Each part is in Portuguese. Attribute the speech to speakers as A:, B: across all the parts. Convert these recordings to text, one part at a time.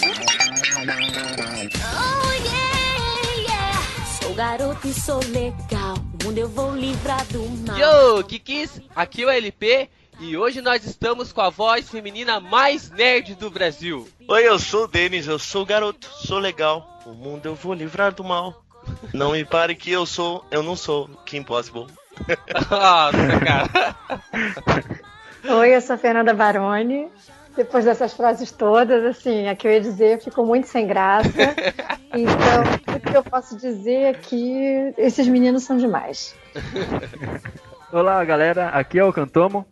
A: Oh, yeah, yeah. Sou garoto e sou legal. O mundo eu vou livrar do mal.
B: Yo, Kikis, aqui é o LP e hoje nós estamos com a voz feminina mais nerd do Brasil.
C: Oi, eu sou o Denis, eu sou garoto, sou legal. O mundo eu vou livrar do mal. Não me pare que eu sou, eu não sou Kim Possible.
B: Nossa, cara.
D: Oi, eu sou a Fernanda Baroni. Depois dessas frases todas, assim, a que eu ia dizer ficou muito sem graça. Então, o que eu posso dizer é que esses meninos são demais.
E: Olá, galera. Aqui é o Cantomo.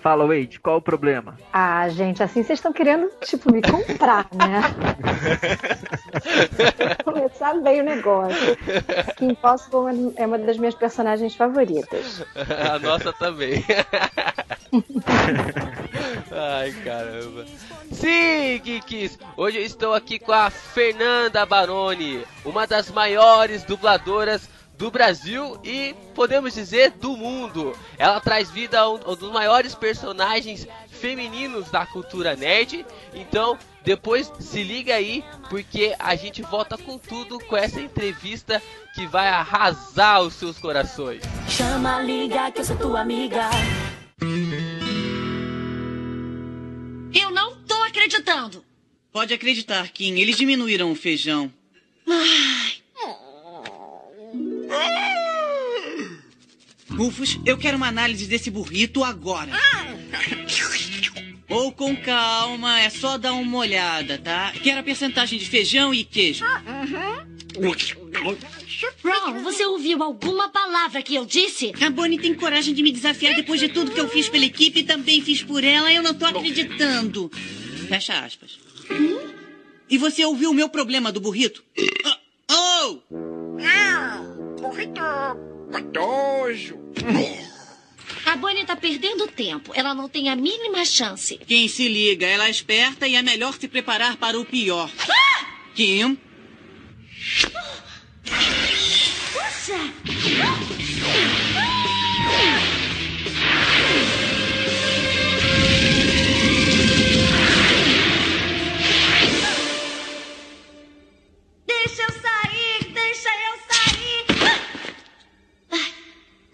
E: Fala, Wade, qual o problema?
D: Ah, gente, assim vocês estão querendo, tipo, me comprar, né? Começar bem o negócio. Kim Possible é uma das minhas personagens favoritas.
B: A nossa também. Ai, caramba. Sim, Kikis! Hoje eu estou aqui com a Fernanda Baroni, uma das maiores dubladoras do Brasil e podemos dizer do mundo. Ela traz vida a um, um dos maiores personagens femininos da cultura nerd. Então, depois se liga aí, porque a gente volta com tudo com essa entrevista que vai arrasar os seus corações.
A: Chama, liga, que eu sou tua amiga.
F: Acreditando.
G: Pode acreditar, Kim, eles diminuíram o feijão.
F: Ai,
G: Rufus, eu quero uma análise desse burrito agora. Ou com calma, é só dar uma olhada, tá? Quero a percentagem de feijão e queijo.
F: Ron, você ouviu alguma palavra que eu disse?
G: A Bonnie tem coragem de me desafiar depois de tudo que eu fiz pela equipe e também fiz por ela. Eu não tô acreditando. Fecha aspas. E você ouviu o meu problema do burrito? Ah, Oh!
F: A Bonnie tá perdendo tempo. Ela não tem a mínima chance.
G: Quem se liga, ela é esperta e é melhor se preparar para o pior. Kim,
F: Puxa! Deixa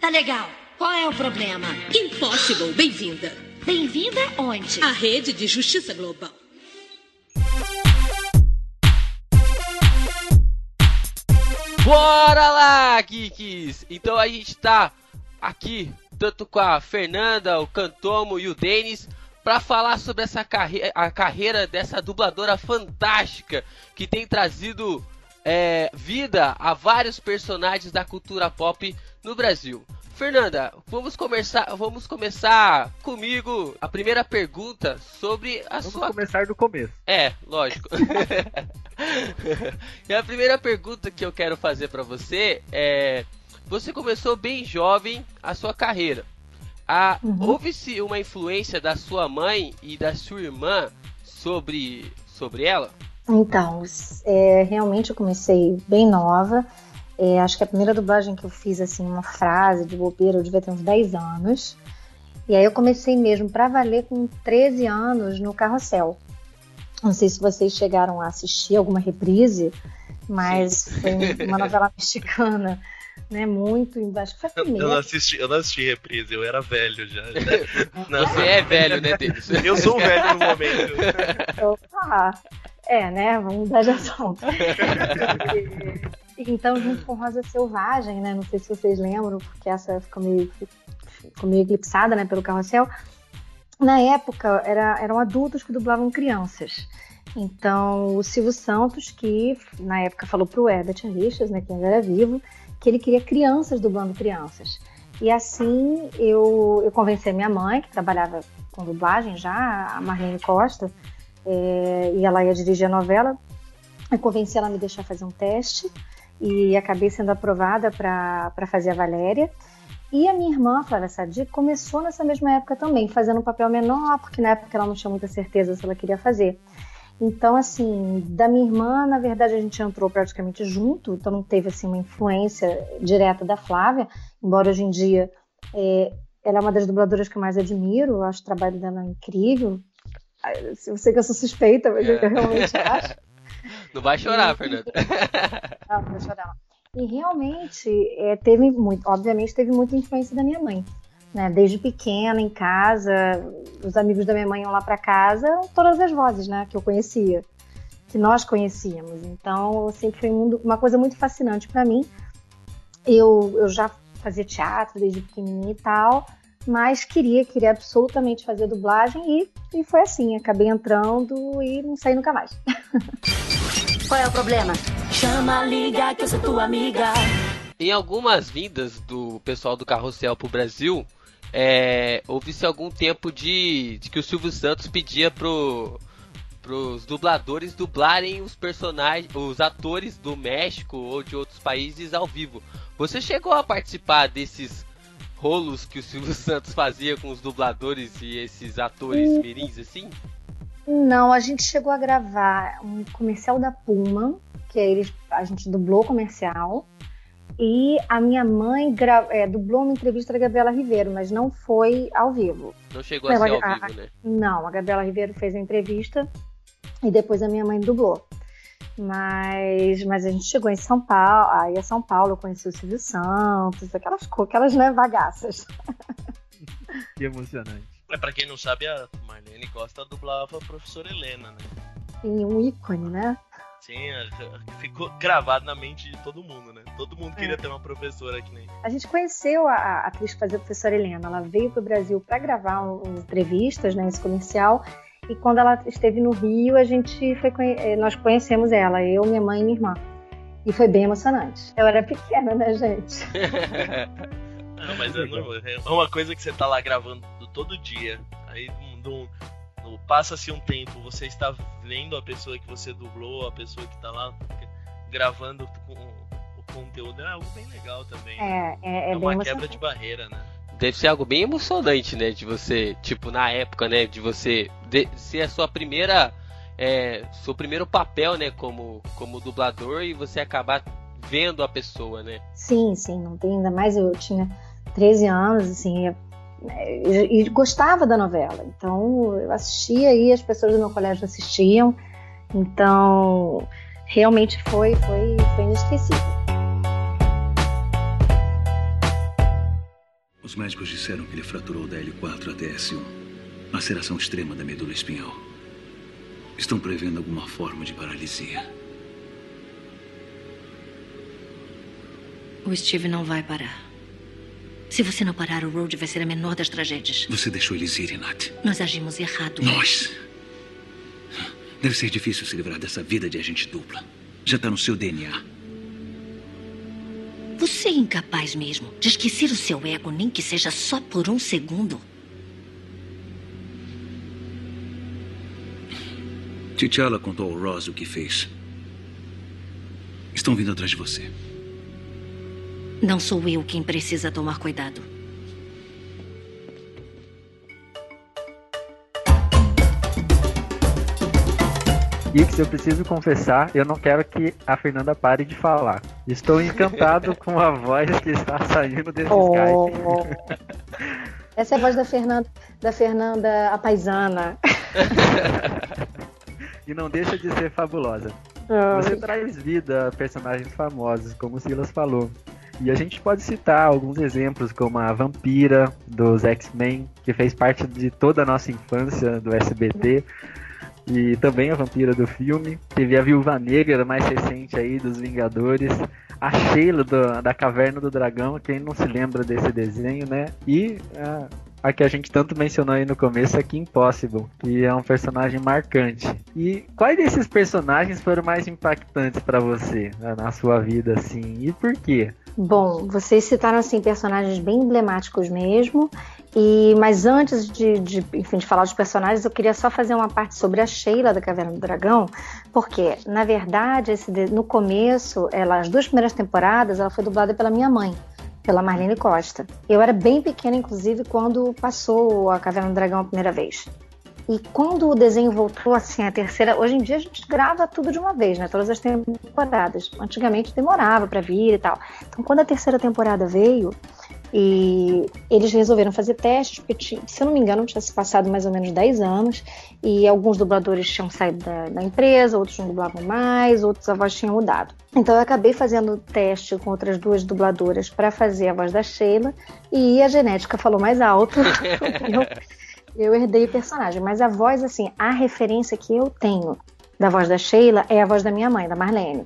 F: Tá legal. Qual é o problema?
H: Impossible, bem-vinda.
F: Bem-vinda onde?
H: À rede de justiça global.
B: Bora lá, Kikis! Então a gente tá aqui, tanto com a Fernanda, o Cantomo e o Denis, para falar sobre essa carre a carreira dessa dubladora fantástica que tem trazido é, vida a vários personagens da cultura pop no Brasil. Fernanda, vamos começar, vamos começar comigo a primeira pergunta sobre a
E: Vamos
B: sua
E: começar do começo.
B: é, lógico. e a primeira pergunta que eu quero fazer pra você é: você começou bem jovem a sua carreira. Ah, Houve-se uma influência da sua mãe e da sua irmã sobre, sobre ela?
D: Então, é, realmente eu comecei bem nova. É, acho que a primeira dublagem que eu fiz, assim, uma frase de bobeira, eu devia ter uns 10 anos. E aí eu comecei mesmo pra valer com 13 anos no Carrossel. Não sei se vocês chegaram a assistir alguma reprise, mas foi uma novela mexicana, né? Muito, que foi a
C: Eu não
D: primeira.
C: assisti, eu não assisti reprise, eu era velho já. Não,
B: Você é velho, né, Denis?
C: eu sou um velho no momento.
D: Opa! É, né? Vamos mudar de assunto. Então, junto com Rosa Selvagem, né? Não sei se vocês lembram, porque essa ficou meio, ficou meio eclipsada né, pelo carrossel. Na época, era, eram adultos que dublavam crianças. Então, o Silvio Santos, que na época falou pro Herbert Richards, né, que ainda era vivo, que ele queria crianças dublando crianças. E assim eu, eu convenci a minha mãe, que trabalhava com dublagem já, a Marlene Costa, é, e ela ia dirigir a novela. Eu convenci ela a me deixar fazer um teste e acabei sendo aprovada para fazer a Valéria. E a minha irmã, Flávia Sadi, começou nessa mesma época também, fazendo um papel menor, porque na época ela não tinha muita certeza se ela queria fazer. Então, assim, da minha irmã, na verdade, a gente entrou praticamente junto, então não teve assim uma influência direta da Flávia, embora hoje em dia é, ela é uma das dubladoras que eu mais admiro, eu acho o trabalho dela incrível, Eu sei que eu sou suspeita, mas
B: É.
D: eu realmente acho.
B: Não vai chorar, Fernanda.
D: Não, não vou chorar. E realmente é, teve muito, obviamente teve muita influência da minha mãe. Né? Desde pequena, em casa, os amigos da minha mãe iam lá para casa, todas as vozes né, que eu conhecia, que nós conhecíamos. Então, sempre foi um uma coisa muito fascinante para mim. Eu, eu já fazia teatro desde pequenininha e tal, mas queria, queria absolutamente fazer dublagem e, e foi assim. Acabei entrando e não saí nunca mais.
A: Qual é o problema? Chama, liga, que eu sou tua amiga.
B: Em algumas vindas do pessoal do Carrossel pro Brasil, é, houve-se algum tempo de, de que o Silvio Santos pedia pro pros dubladores dublarem os personagens, os atores do México ou de outros países ao vivo. Você chegou a participar desses rolos que o Silvio Santos fazia com os dubladores e esses atores mirins assim?
D: Não, a gente chegou a gravar um comercial da Puma, que eles, a gente dublou o comercial. E a minha mãe gra- é, dublou uma entrevista da Gabriela Ribeiro, mas não foi ao vivo.
B: Não chegou a
D: Não,
B: ser ao
D: a-
B: vivo, né?
D: Não, a Gabriela Ribeiro fez a entrevista e depois a minha mãe dublou. Mas, mas a gente chegou em São Paulo, aí a São Paulo eu conheci o Silvio Santos, aquelas, aquelas né, bagaças.
E: Que emocionante.
C: É, pra quem não sabe, a Marlene Costa dublava a professora Helena, né?
D: Tem um ícone, né?
C: Sim, ficou gravado na mente de todo mundo, né? Todo mundo queria
D: É.
C: ter uma professora que nem.
D: A gente conheceu a, a atriz que fazia a professora Helena. Ela veio para o Brasil para gravar um- entrevistas, né, esse comercial. E quando ela esteve no Rio, a gente foi eh, nós conhecemos ela, eu, minha mãe e minha irmã. E foi bem emocionante. Eu era pequena, né, gente?
C: Não, mas é, normal, é uma coisa que você tá lá gravando todo dia. Aí não- não- passa-se um tempo, você está vendo a pessoa que você dublou, a pessoa que tá lá gravando com o conteúdo. É algo bem legal também. né?
D: É, é, é,
C: É uma quebra de barreira, né?
B: Deve ser algo bem emocionante, né? De você, tipo, na época, né? De você de- ser a sua primeira. É, seu primeiro papel, né? Como, como dublador e você acabar vendo a pessoa, né?
D: Sim, sim, não tem ainda mais. Eu tinha 13 anos, assim, e, gostava da novela. Então eu assistia e as pessoas do meu colégio assistiam. Então realmente foi, foi, foi inesquecível.
I: Os médicos disseram que ele fraturou da L4 até S1. Laceração extrema da medula espinhal. Estão prevendo alguma forma de paralisia.
F: O Steve não vai parar. Se você não parar, o Road vai ser a menor das tragédias.
I: Você deixou eles irem, Nat.
F: Nós agimos errado.
I: Nós? Deve ser difícil se livrar dessa vida de agente dupla. Já tá no seu DNA.
F: Você é incapaz mesmo de esquecer o seu ego, nem que seja só por um segundo.
I: T'Challa contou ao Ross o que fez. Estão vindo atrás de você.
F: Não sou eu quem precisa tomar cuidado.
E: Ix, eu preciso confessar, eu não quero que a Fernanda pare de falar. Estou encantado com a voz que está saindo desse
D: Oh.
E: Skype.
D: Essa é a voz da Fernanda, da Fernanda a paisana.
E: E não deixa de ser fabulosa. Você traz vida a personagens famosos, como o Silas falou. E a gente pode citar alguns exemplos, como a Vampira dos X-Men, que fez parte de toda a nossa infância do SBT. E também a Vampira do filme. Teve a Viúva Negra, mais recente aí, dos Vingadores. A Sheila do- da Caverna do Dragão, quem não se lembra desse desenho, né? E a, a que a gente tanto mencionou aí no começo, a Kim Possible, que é um personagem marcante. E quais desses personagens foram mais impactantes pra você né, na sua vida, assim? E por quê?
D: Bom, vocês citaram assim personagens bem emblemáticos mesmo. E mas antes de, de, enfim, de falar dos personagens, eu queria só fazer uma parte sobre a Sheila da Caverna do Dragão, porque na verdade esse no começo, ela as duas primeiras temporadas, ela foi dublada pela minha mãe, pela Marlene Costa. Eu era bem pequena, inclusive, quando passou a Caverna do Dragão a primeira vez. E quando o desenho voltou assim, a terceira, hoje em dia a gente grava tudo de uma vez, né? Todas as temporadas. Antigamente demorava pra vir e tal. Então, quando a terceira temporada veio, E eles resolveram fazer testes, porque, tinha, se eu não me engano, tinha se passado mais ou menos 10 anos, e alguns dubladores tinham saído da, da empresa, outros não dublavam mais, outros a voz tinha mudado. Então eu acabei fazendo teste com outras duas dubladoras para fazer a voz da Sheila, e a genética falou mais alto. eu, eu herdei o personagem, mas a voz, assim, a referência que eu tenho da voz da Sheila é a voz da minha mãe, da Marlene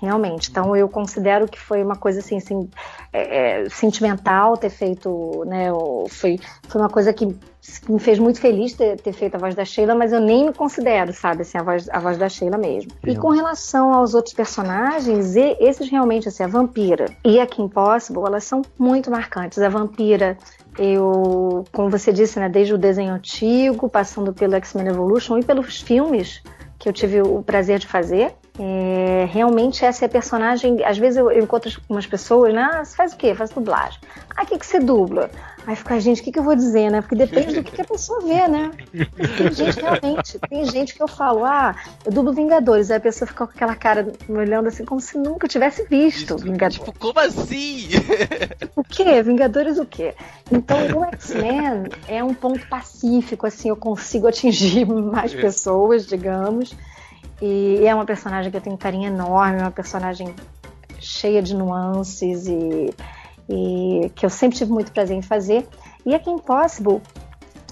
D: realmente. Então eu considero que foi uma coisa assim, assim é, é, sentimental ter feito, né? Foi, foi uma coisa que me fez muito feliz ter, ter, feito a voz da Sheila, mas eu nem me considero, sabe, assim, a voz, a voz da Sheila mesmo. Sim. E com relação aos outros personagens, esses realmente, assim, a Vampira e a Kim Possible, elas são muito marcantes. A Vampira, eu, como você disse, né, desde o desenho antigo, passando pelo X-Men Evolution e pelos filmes que eu tive o prazer de fazer, é, realmente essa é a personagem. Às vezes eu, eu encontro umas pessoas, né? Ah, você faz o quê? Faz dublagem. Ah, o que, que você dubla? Aí fica, gente, o que, que eu vou dizer, né? Porque depende do que, que a pessoa vê, né? Tem gente realmente, tem gente que eu falo, ah, eu dublo Vingadores. Aí a pessoa fica com aquela cara me olhando assim, como se nunca tivesse visto
B: Isso,
D: Vingadores.
B: Tipo, como assim?
D: O quê? Vingadores o quê? Então o X-Men é um ponto pacífico, assim, eu consigo atingir mais é. pessoas, digamos. E é uma personagem que eu tenho um carinho enorme, uma personagem cheia de nuances e, e que eu sempre tive muito prazer em fazer. E a Kim Possible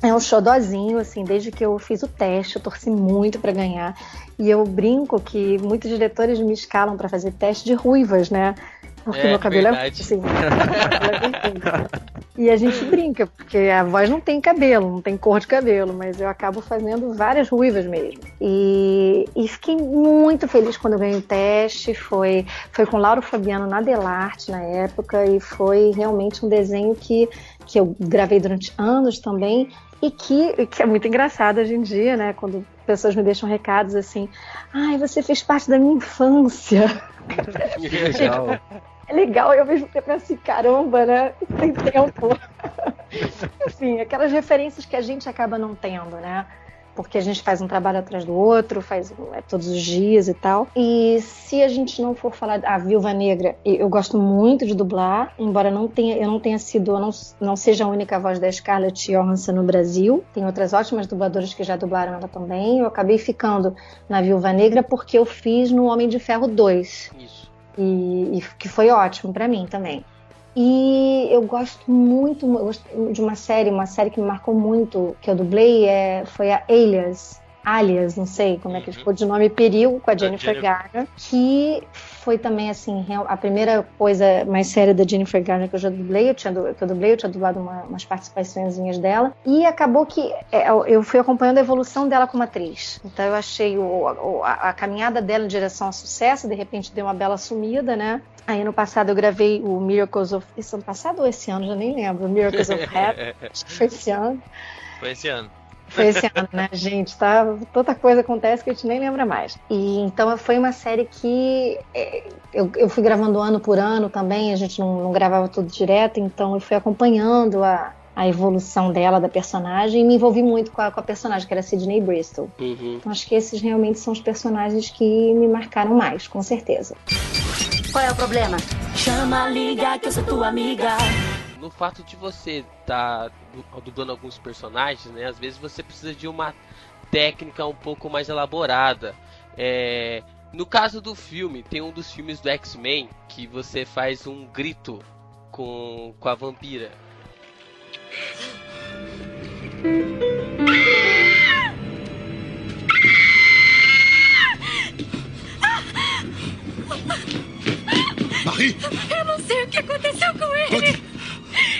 D: é um xodózinho, assim, desde que eu fiz o teste, eu torci muito para ganhar. E eu brinco que muitos diretores me escalam para fazer teste de ruivas, né? Porque é, meu cabelo é verdade. é assim. e a gente brinca, porque a voz não tem cabelo, não tem cor de cabelo, mas eu acabo fazendo várias ruivas mesmo. E, e fiquei muito feliz quando eu ganhei o teste. Foi, foi com Lauro Fabiano na Delarte na época, e foi realmente um desenho que, que eu gravei durante anos também. E que, que é muito engraçado hoje em dia, né? Quando pessoas me deixam recados assim: ai, você fez parte da minha infância.
E: Legal
D: é legal, eu mesmo tempo assim, caramba, né? Tem tempo. Enfim, aquelas referências que a gente acaba não tendo, né? Porque a gente faz um trabalho atrás do outro, faz é, todos os dias e tal. E se a gente não for falar a Viúva Negra, eu gosto muito de dublar, embora não tenha, eu não tenha sido, eu não, não seja a única voz da Scarlett Johansson no Brasil. Tem outras ótimas dubladoras que já dublaram ela também. Eu acabei ficando na Viúva Negra porque eu fiz no Homem de Ferro 2.
B: Isso
D: e, e que foi ótimo para mim também. E eu gosto muito eu gosto de uma série, uma série que me marcou muito, que eu dublei, é, foi a Alias, Alias, não sei como é que uhum. ficou de nome, Perigo, com a Jennifer, Jennifer Garner, que foi também, assim, a primeira coisa mais séria da Jennifer Garner que eu já dublei, eu tinha, que eu dublei, eu tinha dublado uma, umas participações dela, e acabou que é, eu fui acompanhando a evolução dela como atriz. Então eu achei o, a, a caminhada dela em direção ao sucesso, de repente deu uma bela sumida, né? Aí no passado eu gravei o Miracles of. Esse ano passado ou esse ano? Já nem lembro. Miracles of. Acho que foi esse ano.
C: Foi esse ano.
D: Foi esse ano, né, gente? Tá, tanta coisa acontece que a gente nem lembra mais. E então foi uma série que é, eu, eu fui gravando ano por ano também, a gente não, não gravava tudo direto, então eu fui acompanhando a, a evolução dela, da personagem, e me envolvi muito com a, com a personagem, que era Sidney Bristol.
B: Uhum.
D: Então acho que esses realmente são os personagens que me marcaram mais, com certeza.
F: Qual é o problema?
A: Chama, liga, que eu sou tua amiga
B: no fato de você estar tá dublando alguns personagens, né? Às vezes você precisa de uma técnica um pouco mais elaborada. É, no caso do filme, tem um dos filmes do X-Men que você faz um grito com, com a vampira.
J: Marie!
F: Eu não sei o que aconteceu com ele!
J: Conte.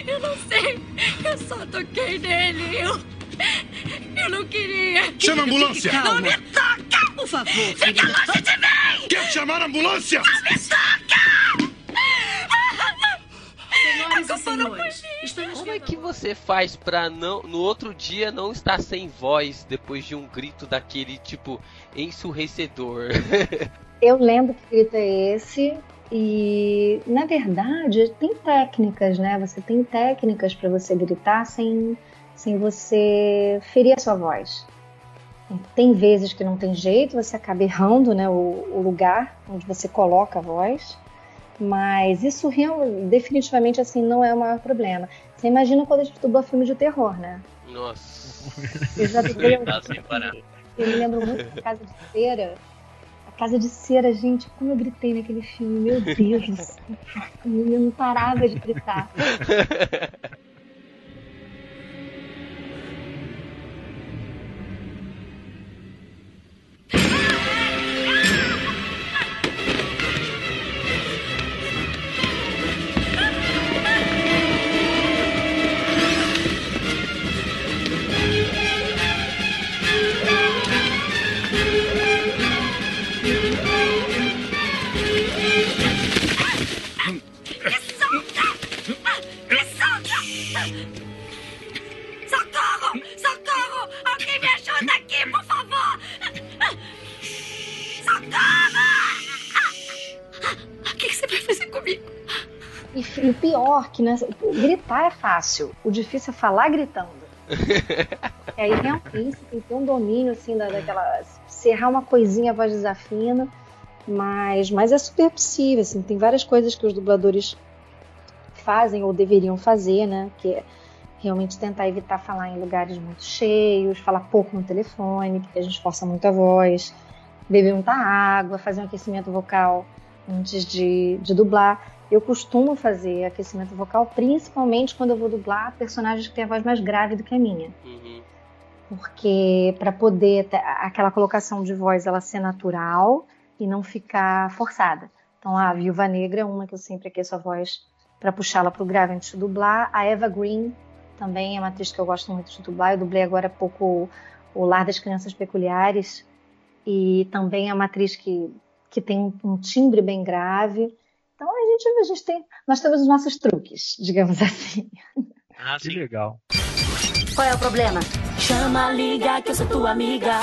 F: Eu não sei. Eu só toquei nele. Eu. Eu não queria.
J: Chama a ambulância!
F: Não me toca!
G: Por favor,
F: Fica longe de mim!
J: Quer chamar a ambulância?
F: Não me toca!
H: Senhoras e senhores,
B: Como é que você faz pra não, no outro dia não estar sem voz depois de um grito daquele tipo ensurrecedor?
D: Eu lembro que grito é esse. E na verdade tem técnicas, né? Você tem técnicas para você gritar sem, sem você ferir a sua voz. Tem vezes que não tem jeito, você acaba errando né, o, o lugar onde você coloca a voz. Mas isso definitivamente assim não é o maior problema. Você imagina quando a gente dubla filme de terror, né?
B: Nossa.
D: Eu já dublei.
C: Tá sem parar.
D: Eu me lembro muito da Casa de Cera. Casa de Cera, gente, como eu gritei naquele filme, meu Deus do céu. Eu não parava de gritar. E, e pior, que gritar é fácil. O difícil é falar gritando. E aí realmente tem que ter um domínio assim da, daquela. Se errar uma coisinha, a voz desafina. Mas, mas é super possível, assim, tem várias coisas que os dubladores fazem ou deveriam fazer, né? Que é realmente tentar evitar falar em lugares muito cheios, falar pouco no telefone, porque a gente força muito a voz, beber muita água, fazer um aquecimento vocal antes de, de dublar. Eu costumo fazer aquecimento vocal, principalmente quando eu vou dublar personagens que têm a voz mais grave do que a minha.
B: Uhum.
D: Porque para poder aquela colocação de voz ela ser natural e não ficar forçada. Então a Viúva Negra é uma que eu sempre aqueço a voz para puxá-la para o grave antes de dublar. A Eva Green também é uma atriz que eu gosto muito de dublar. Eu dublei agora há pouco o Lar das Crianças Peculiares e também é uma atriz que, que tem um, um timbre bem grave. Então a gente, a gente tem, nós temos os nossos truques, digamos assim.
C: Ah,
E: Que
C: sim.
E: legal.
A: Qual é o problema? Chama, liga, que eu sou tua amiga.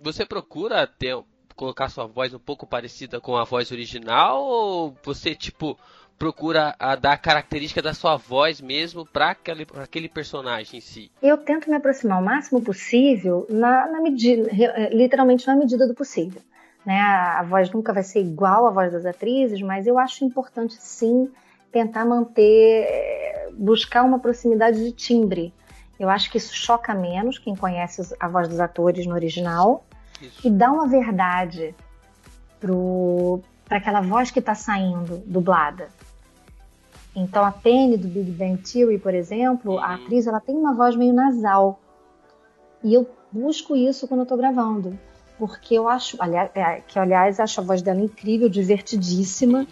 B: Você procura ter colocar sua voz um pouco parecida com a voz original ou você tipo procura a dar a característica da sua voz mesmo para aquele, pra aquele personagem em si?
D: Eu tento me aproximar o máximo possível na, na medida, re- literalmente na medida do possível. Né? A, a voz nunca vai ser igual à voz das atrizes, mas eu acho importante sim tentar manter, eh, buscar uma proximidade de timbre. Eu acho que isso choca menos quem conhece a voz dos atores no original
B: Isso.
D: e dá uma verdade para aquela voz que está saindo dublada. Então a Penny do Big Bang Theory, por exemplo, a
B: Uhum.
D: atriz ela tem uma voz meio nasal. E eu busco isso quando eu tô gravando. Porque eu acho, aliás, é, que aliás, acho a voz dela incrível, divertidíssima.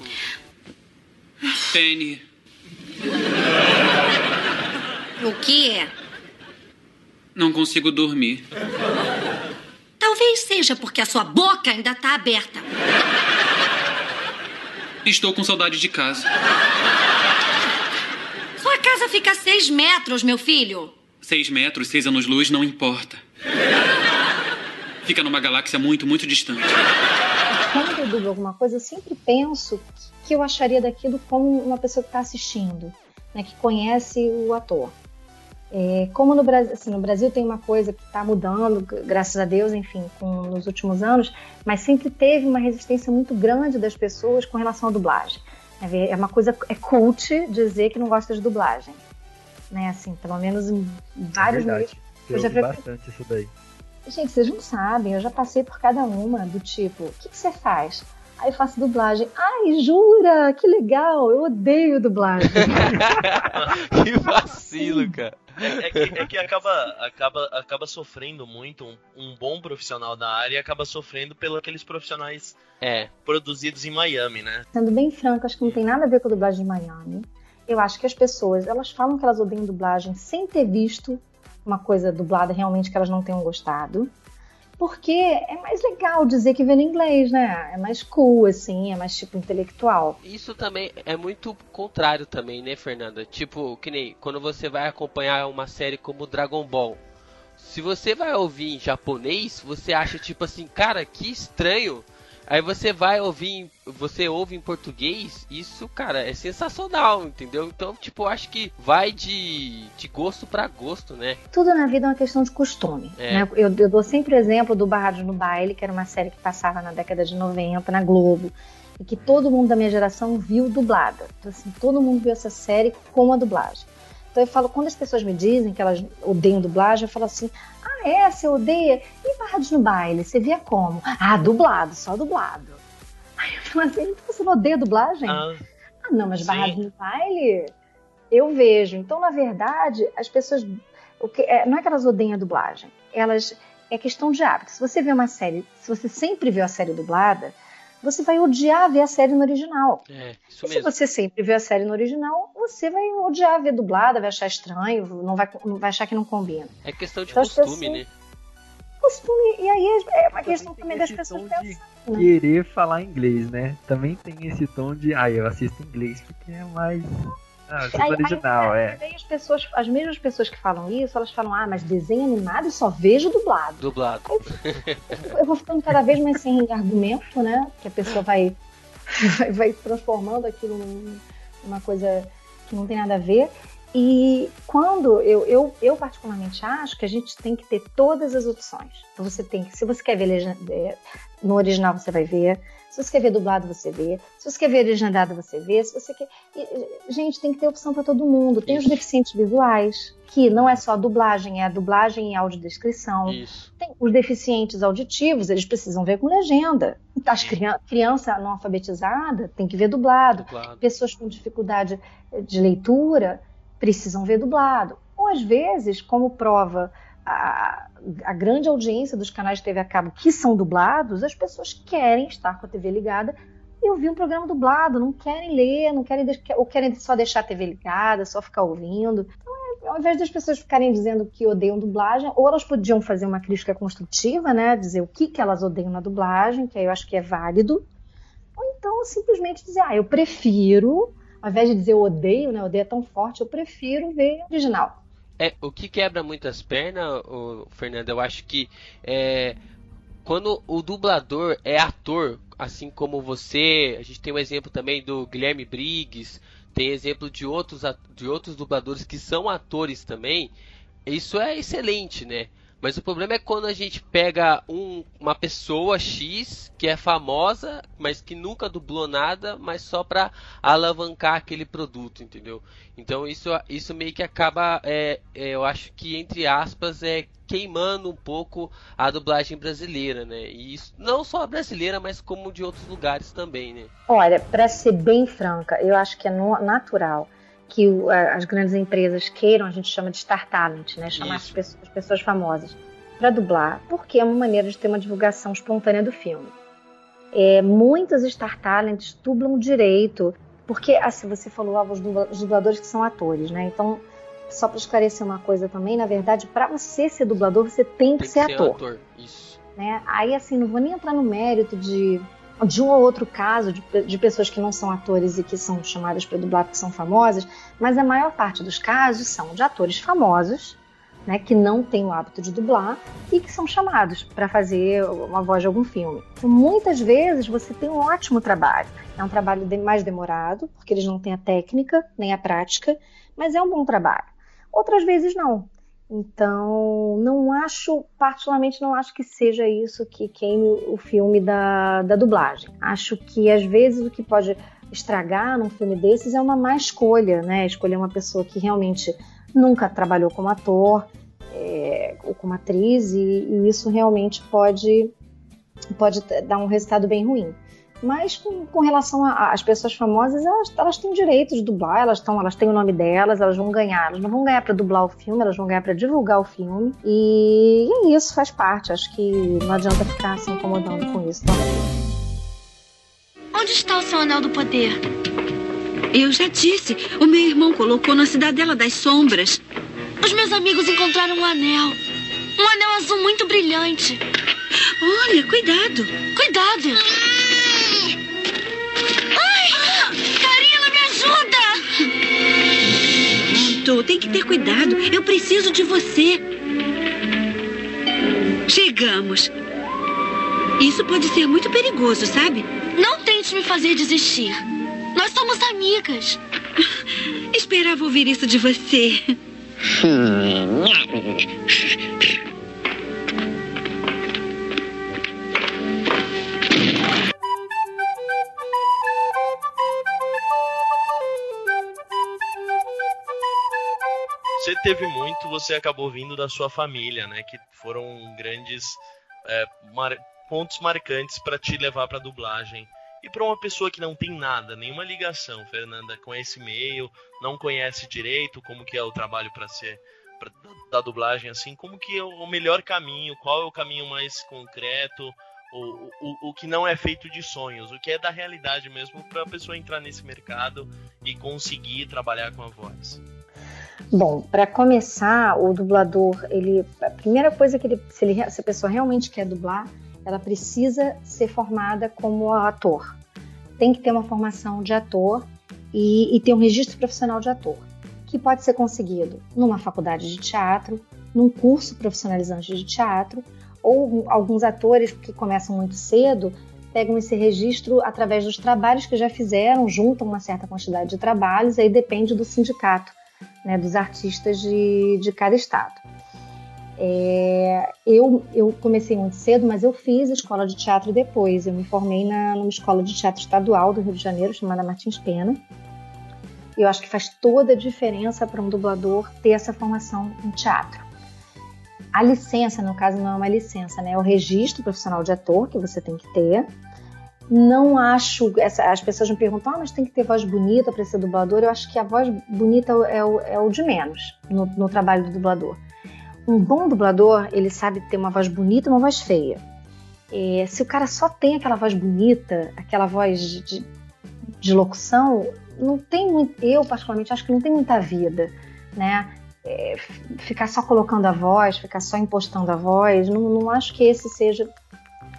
K: Penny,
F: O quê?
K: não consigo dormir.
F: Talvez seja porque a sua boca ainda tá aberta.
K: Estou com saudade de casa.
F: Sua casa fica a seis metros, meu filho.
K: Seis metros, seis anos-luz, não importa. Fica numa galáxia muito, muito distante.
D: Quando eu dublo alguma coisa, eu sempre penso que eu acharia daquilo como uma pessoa que está assistindo, né, que conhece o ator. É, como no Brasil, assim, no Brasil tem uma coisa que está mudando, graças a Deus, enfim, com, nos últimos anos, mas sempre teve uma resistência muito grande das pessoas com relação à dublagem. É É uma coisa, é cult dizer que não gosta de dublagem. Né, assim, pelo menos em
E: É
D: vários meios.
E: verdade. Eu
D: Eu já
E: ouvi bastante isso daí.
D: Gente, vocês não sabem, eu já passei por cada uma, do tipo, o que, que você faz? Aí eu faço dublagem. Ai, jura? Que legal! Eu odeio dublagem.
B: que vacilo, cara.
C: É, é que, é que acaba, acaba, acaba sofrendo muito um, um bom profissional da área acaba sofrendo pelos aqueles profissionais
B: É,
C: produzidos em Miami, né?
D: Sendo bem franco, acho que não tem nada a ver com a dublagem de Miami. Eu acho que as pessoas, elas falam que elas odeiam dublagem sem ter visto uma coisa dublada realmente que elas não tenham gostado. Porque é mais legal dizer que vê no inglês, né? É mais cool, assim, é mais tipo intelectual.
B: isso também é muito contrário também, né, Fernanda? Tipo, que nem quando você vai acompanhar uma série como Dragon Ball. Se você vai ouvir em japonês, você acha tipo assim, cara, que estranho. Aí você vai ouvir, você ouve em português, isso, cara, é sensacional, entendeu? Então, tipo, eu acho que vai de, de gosto para gosto, né?
D: Tudo na vida é uma questão de costume.
B: É.
D: Né? Eu, eu dou sempre o exemplo do Barrados no Baile, que era uma série que passava na década de 90 na Globo. E que todo mundo da minha geração viu dublada. Então, assim, todo mundo viu essa série com a dublagem. Então eu falo, quando as pessoas me dizem que elas odeiam dublagem, eu falo assim: ah, é? Você odeia? E Barrados no Baile? Você via como? Ah, dublado, só dublado. Aí eu falo assim: então você não odeia dublagem?
C: Ah,
D: Ah, não, mas
C: Sim.
D: Barrados no Baile eu vejo. Então, na verdade, as pessoas. O que, é, não é que elas odeiam a dublagem, elas. É questão de hábito. Se você vê uma série, se você sempre viu a série dublada, você vai odiar ver a série no original.
B: É, isso
D: E se
B: mesmo.
D: você sempre vê a série no original, você vai odiar ver dublada, vai achar estranho, não vai, não vai achar que não combina.
B: É questão de
D: Então,
B: costume,
D: pessoas-
B: né?
D: Costume, e aí é uma questão
E: tem
D: também das pessoas pensarem. né?
E: querer falar inglês, né? Também tem esse tom de, ah, eu assisto inglês porque é mais. Ah,
D: Aí-
E: original,
D: aí,
E: é.
D: aí as pessoas, as mesmas pessoas que falam isso, elas falam, ah, mas desenho animado eu só vejo dublado.
B: Dublado.
D: eu vou ficando cada vez mais sem argumento, né? Que a pessoa vai, vai, vai transformando aquilo num- numa coisa que não tem nada a ver. E quando eu, eu, eu particularmente acho que a gente tem que ter todas as opções. Então você tem que, se você quer ver é, no original, você vai ver. Se você quer ver dublado, você vê. Se você quer ver legendado, você vê. Se você quer. e, gente, tem que ter opção para todo mundo. Tem os
B: Isso.
D: deficientes visuais, que não é só a dublagem, é a dublagem e audiodescrição.
B: Isso.
D: Tem os deficientes auditivos, eles precisam ver com legenda. As crian criança não alfabetizada tem que ver dublado.
B: Dublado.
D: Pessoas com dificuldade de leitura precisam ver dublado. Ou às vezes, como prova a, grande audiência dos canais de TV a cabo que são dublados, as pessoas querem estar com a TV ligada e ouvir um programa dublado, não querem ler, não querem ou querem só deixar a TV ligada, só ficar ouvindo. Então, é, ao invés das pessoas ficarem dizendo que odeiam dublagem, ou elas podiam fazer uma crítica construtiva, né, dizer o que, que elas odeiam na dublagem, que aí eu acho que é válido, ou então simplesmente dizer, ah, eu prefiro, ao invés de dizer eu odeio, né, odeio é tão forte, eu prefiro ver original.
B: É, o que quebra muitas pernas, ô, Fernando, eu acho que é quando o dublador é ator, assim como você, a gente tem um exemplo também do Guilherme Briggs, tem exemplo de outros, de outros dubladores que são atores também, isso é excelente, né? Mas o problema é quando a gente pega um- uma pessoa X que é famosa, mas que nunca dublou nada, mas só pra alavancar aquele produto, entendeu? Então isso, isso meio que acaba, é, é, eu acho que entre aspas, é queimando um pouco a dublagem brasileira, né? E isso não só a brasileira, mas como de outros lugares também, né?
D: Olha, para ser bem franca, eu acho que é natural que o- a- as grandes empresas queiram, a gente chama de star talent, né? Chamar as pessoas, as pessoas famosas para dublar, porque é uma maneira de ter uma divulgação espontânea do filme. É, muitas star talents dublam direito, porque, assim, você falou, ah, os dubla- os dubladores que são atores, né? Então, só para esclarecer uma coisa também, na verdade, para você ser dublador, você tem que
B: Tem que
D: ser
B: ser
D: ator
B: ator. Isso.
D: né? Aí, assim, não vou nem entrar no mérito de, de um ou outro caso de, de pessoas que não são atores e que são chamadas para dublar porque são famosas, mas a maior parte dos casos são de atores famosos, né, que não têm o hábito de dublar e que são chamados para fazer uma voz de algum filme. Então, muitas vezes você tem um ótimo trabalho. É um trabalho mais demorado, porque eles não têm a técnica nem a prática, mas é um bom trabalho. Outras vezes não. Então, não acho, particularmente não acho que seja isso que queime o filme da, da dublagem. Acho que às vezes o que pode estragar num filme desses é uma má escolha, né? Escolher uma pessoa que realmente nunca trabalhou como ator é, ou como atriz, e, e isso realmente pode, pode dar um resultado bem ruim. Mas com, com relação às pessoas famosas, elas, elas têm direito de dublar, elas, tão, elas têm o nome delas, elas vão ganhar. Elas não vão ganhar para dublar o filme, elas vão ganhar para divulgar o filme. E, é isso, faz parte. Acho que não adianta ficar se incomodando com isso também.
F: Onde está o seu anel do poder?
G: Eu já disse, o meu irmão colocou na Cidadela das Sombras.
F: Os meus amigos encontraram um anel. Um anel azul muito brilhante.
G: Olha, cuidado.
F: Cuidado!
G: Tem que ter cuidado. Eu preciso de você. Chegamos. Isso pode ser muito perigoso, sabe?
A: Não tente me fazer desistir. Nós somos amigas.
G: Esperava ouvir isso de você.
C: teve muito, você acabou vindo da sua família, né? Que foram grandes é, mar- pontos marcantes para te levar para dublagem. E para uma pessoa que não tem nada, nenhuma ligação, Fernanda, com esse meio, não conhece direito como que é o trabalho para ser pra, da dublagem, assim, como que é o melhor caminho, qual é o caminho mais concreto, o, o, o que não é feito de sonhos, o que é da realidade mesmo para a pessoa entrar nesse mercado e conseguir trabalhar com a voz.
D: Bom, para começar, o dublador, ele, a primeira coisa que ele se, ele, se a pessoa realmente quer dublar, ela precisa ser formada como ator. Tem que ter uma formação de ator e, e ter um registro profissional de ator, que pode ser conseguido numa faculdade de teatro, num curso profissionalizante de teatro, ou alguns atores que começam muito cedo pegam esse registro através dos trabalhos que já fizeram, juntam uma certa quantidade de trabalhos, aí depende do sindicato né, dos artistas de, de cada estado. É, eu, eu comecei muito cedo, mas eu fiz escola de teatro depois. Eu me formei na, numa escola de teatro estadual do Rio de Janeiro, chamada Martins Pena. Eu acho que faz toda a diferença para um dublador ter essa formação em teatro. A licença, no caso, não é uma licença, né? É o registro profissional de ator que você tem que ter. Não acho. Essa, as pessoas me perguntam, ah, mas tem que ter voz bonita para ser dublador. Eu acho que a voz bonita é o, é o de menos no, no trabalho do dublador. Um bom dublador, ele sabe ter uma voz bonita e uma voz feia. É, se o cara só tem aquela voz bonita, aquela voz de, de, de, locução, não tem muito. Eu, particularmente, acho que não tem muita vida, né? É, ficar só colocando a voz, ficar só impostando a voz, não, não acho que esse seja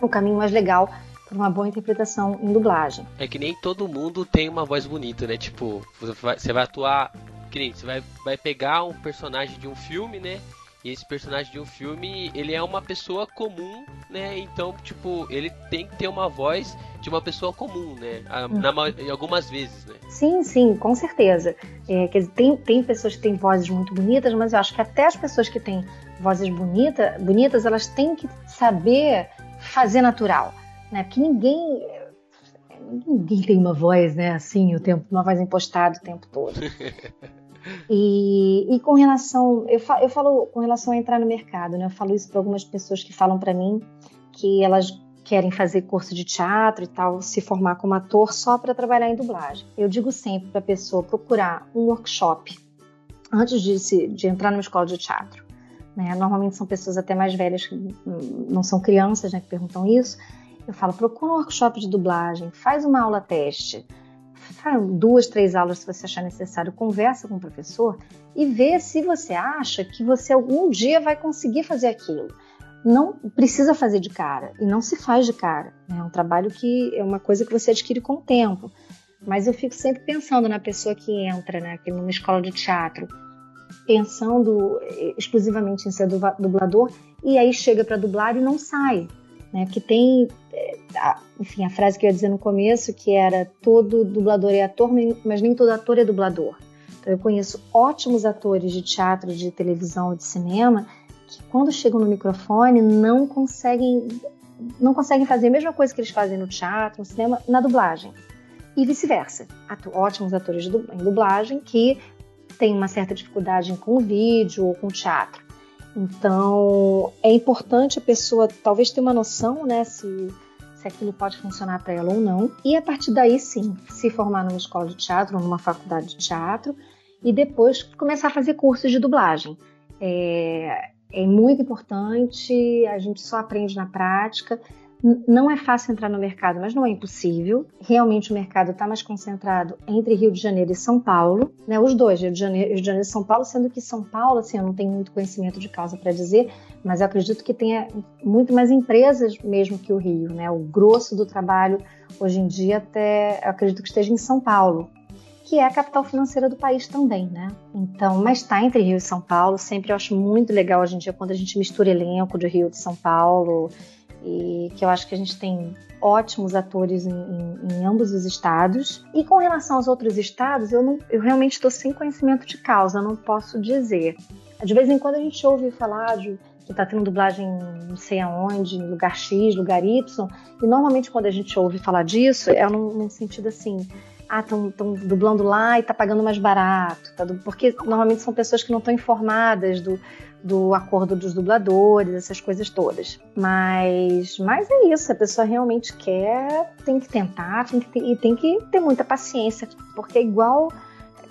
D: o caminho mais legal para uma boa interpretação em dublagem.
B: É que nem todo mundo tem uma voz bonita, né? Tipo, você vai, você vai atuar. Que nem, você vai, vai pegar um personagem de um filme, né? E esse personagem de um filme, ele é uma pessoa comum, né? Então, tipo, ele tem que ter uma voz de uma pessoa comum, né? Na, na, algumas vezes, né?
D: Sim, sim, com certeza. É, quer dizer, tem, tem pessoas que têm vozes muito bonitas, mas eu acho que até as pessoas que têm vozes bonita, bonitas, elas têm que saber fazer natural, né? Porque ninguém ninguém tem uma voz, né, assim, o tempo, uma voz impostada o tempo todo. E, e, com relação, eu falo, eu falo, com relação a entrar no mercado, né? Eu falo isso para algumas pessoas que falam para mim que elas querem fazer curso de teatro e tal, se formar como ator só para trabalhar em dublagem. Eu digo sempre para a pessoa procurar um workshop antes de, se, de entrar numa escola de teatro. Né? Normalmente são pessoas até mais velhas que não são crianças, né, que perguntam isso. Eu falo, procura um workshop de dublagem, faz uma aula teste duas, três aulas se você achar necessário, conversa com o professor e vê se você acha que você algum dia vai conseguir fazer aquilo. Não precisa fazer de cara e não se faz de cara. Né? É um trabalho que é uma coisa que você adquire com o tempo. Mas eu fico sempre pensando na pessoa que entra né, numa escola de teatro, pensando exclusivamente em ser dublador e aí chega para dublar e não sai né? Porque tem, enfim, a frase que eu ia dizer no começo, que era todo dublador é ator, mas nem todo ator é dublador. Então, eu conheço ótimos atores de teatro, de televisão, de cinema, que quando chegam no microfone não conseguem, não conseguem fazer a mesma coisa que eles fazem no teatro, no cinema, na dublagem. E vice-versa. Ótimos atores em dublagem que têm uma certa dificuldade com o vídeo ou com o teatro. Então, é importante a pessoa talvez ter uma noção, né, se, se aquilo pode funcionar para ela ou não. E a partir daí, sim, se formar numa escola de teatro numa faculdade de teatro e depois começar a fazer cursos de dublagem. É, é muito importante, a gente só aprende na prática. Não é fácil entrar no mercado, mas não é impossível. Realmente o mercado está mais concentrado entre Rio de Janeiro e São Paulo, né? Os dois, Rio de Janeiro, Rio de Janeiro e São Paulo, sendo que São Paulo, assim, eu não tenho muito conhecimento de causa para dizer, mas eu acredito que tenha muito mais empresas mesmo que o Rio, né? O grosso do trabalho hoje em dia até eu acredito que esteja em São Paulo, que é a capital financeira do país também, né? Então, mas está entre Rio e São Paulo. Sempre eu acho muito legal hoje em dia quando a gente mistura elenco de Rio de São Paulo e que eu acho que a gente tem ótimos atores em, em, em ambos os estados. E com relação aos outros estados, eu, não, eu realmente estou sem conhecimento de causa, não posso dizer. De vez em quando a gente ouve falar de que está tendo dublagem não sei aonde, lugar X, lugar Y, e normalmente quando a gente ouve falar disso, é num, num sentido assim, ah, estão dublando lá e tá pagando mais barato, tá? porque normalmente são pessoas que não estão informadas do, do acordo dos dubladores, essas coisas todas. Mas, mas é isso, a pessoa realmente quer, tem que tentar, tem que ter, e tem que ter muita paciência, porque é igual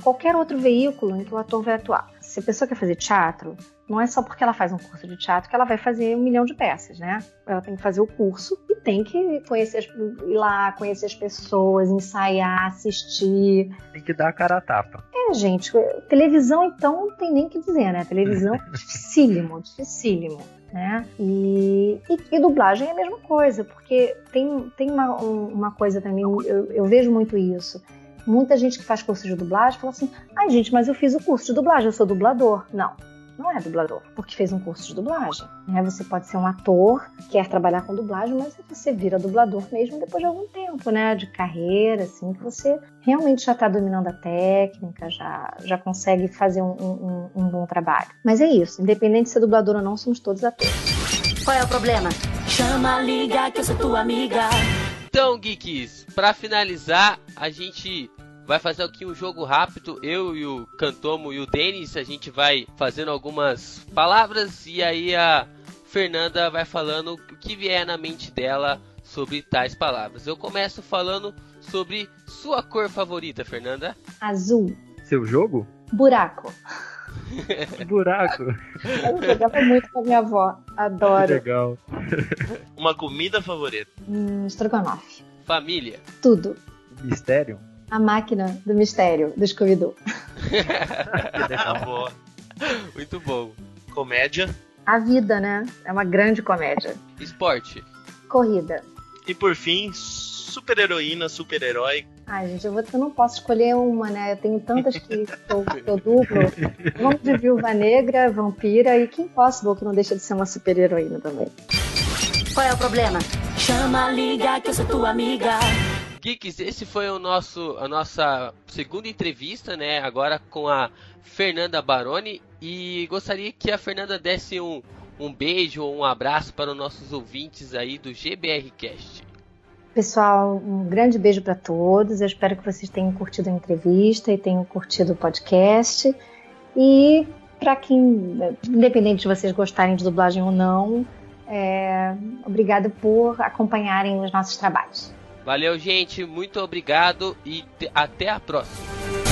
D: qualquer outro veículo em que o ator vai atuar. Se a pessoa quer fazer teatro, não é só porque ela faz um curso de teatro que ela vai fazer um milhão de peças, né? Ela tem que fazer o curso e tem que conhecer as, ir lá, conhecer as pessoas, ensaiar, assistir.
E: Tem que dar a cara a tapa.
D: É, gente, televisão então não tem nem que dizer, né? Televisão é dificílimo, dificílimo. Né? E, e, e, dublagem é a mesma coisa, porque tem, tem uma, uma coisa também, eu, eu vejo muito isso. Muita gente que faz curso de dublagem fala assim: ai, gente, mas eu fiz o curso de dublagem, eu sou dublador. Não não é dublador, porque fez um curso de dublagem. Né? Você pode ser um ator, quer trabalhar com dublagem, mas você vira dublador mesmo depois de algum tempo, né? De carreira, assim, que você realmente já está dominando a técnica, já, já consegue fazer um, um, um bom trabalho. Mas é isso, independente de ser dublador ou não, somos todos atores.
A: Qual é o problema? Chama, liga, que eu sou tua amiga.
B: Então, geeks, para finalizar, a gente vai fazer aqui um jogo rápido. Eu e o Cantomo e o Denis, a gente vai fazendo algumas palavras e aí a Fernanda vai falando o que vier na mente dela sobre tais palavras. Eu começo falando sobre sua cor favorita, Fernanda.
D: Azul.
E: Seu jogo?
D: Buraco.
E: Buraco.
D: Eu jogava muito com a minha avó. Adoro.
E: Que legal.
C: Uma comida favorita?
D: Hum, estrogonofe.
B: Família.
D: Tudo.
E: Mistério?
D: A máquina do mistério do Scooby-Doo.
C: boa.
B: Muito bom.
C: Comédia.
D: A vida, né? É uma grande comédia.
B: Esporte.
D: Corrida.
C: E por fim, super-heroína, super-herói.
D: Ai, gente, eu, vou, eu não posso escolher uma, né? Eu tenho tantas que eu, que eu dublo. Vamos de Viúva Negra, Vampira e Kim Possible, que não deixa de ser uma super-heroína também.
A: Qual é o problema? Chama, liga, que eu sou tua amiga.
B: Geeks, esse foi o nosso, a nossa segunda entrevista, né? Agora com a Fernanda Baroni. E gostaria que a Fernanda desse um, um beijo ou um abraço para os nossos ouvintes aí do GBRcast.
D: Pessoal, um grande beijo para todos. Eu espero que vocês tenham curtido a entrevista e tenham curtido o podcast. E para quem, independente de vocês gostarem de dublagem ou não, é, obrigado por acompanharem os nossos trabalhos.
B: Valeu, gente. Muito obrigado e até a próxima.